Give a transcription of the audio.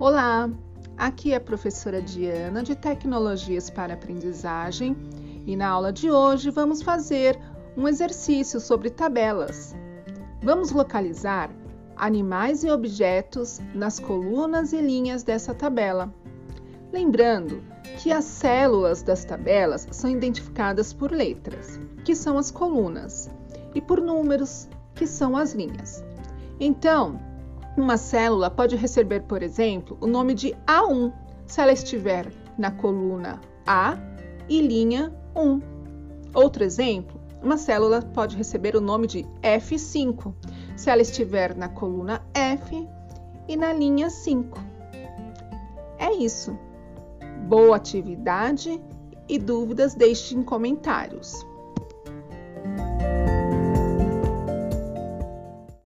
Olá, aqui é a professora Diana de Tecnologias para Aprendizagem e na aula de hoje vamos fazer um exercício sobre tabelas. Vamos localizar animais e objetos nas colunas e linhas dessa tabela. Lembrando que as células das tabelas são identificadas por letras, que são as colunas, e por números, que são as linhas. Então, uma célula pode receber, por exemplo, o nome de A1 se ela estiver na coluna A e linha 1. Outro exemplo, uma célula pode receber o nome de F5 se ela estiver na coluna F e na linha 5. É isso. Boa atividade e dúvidas deixe em comentários.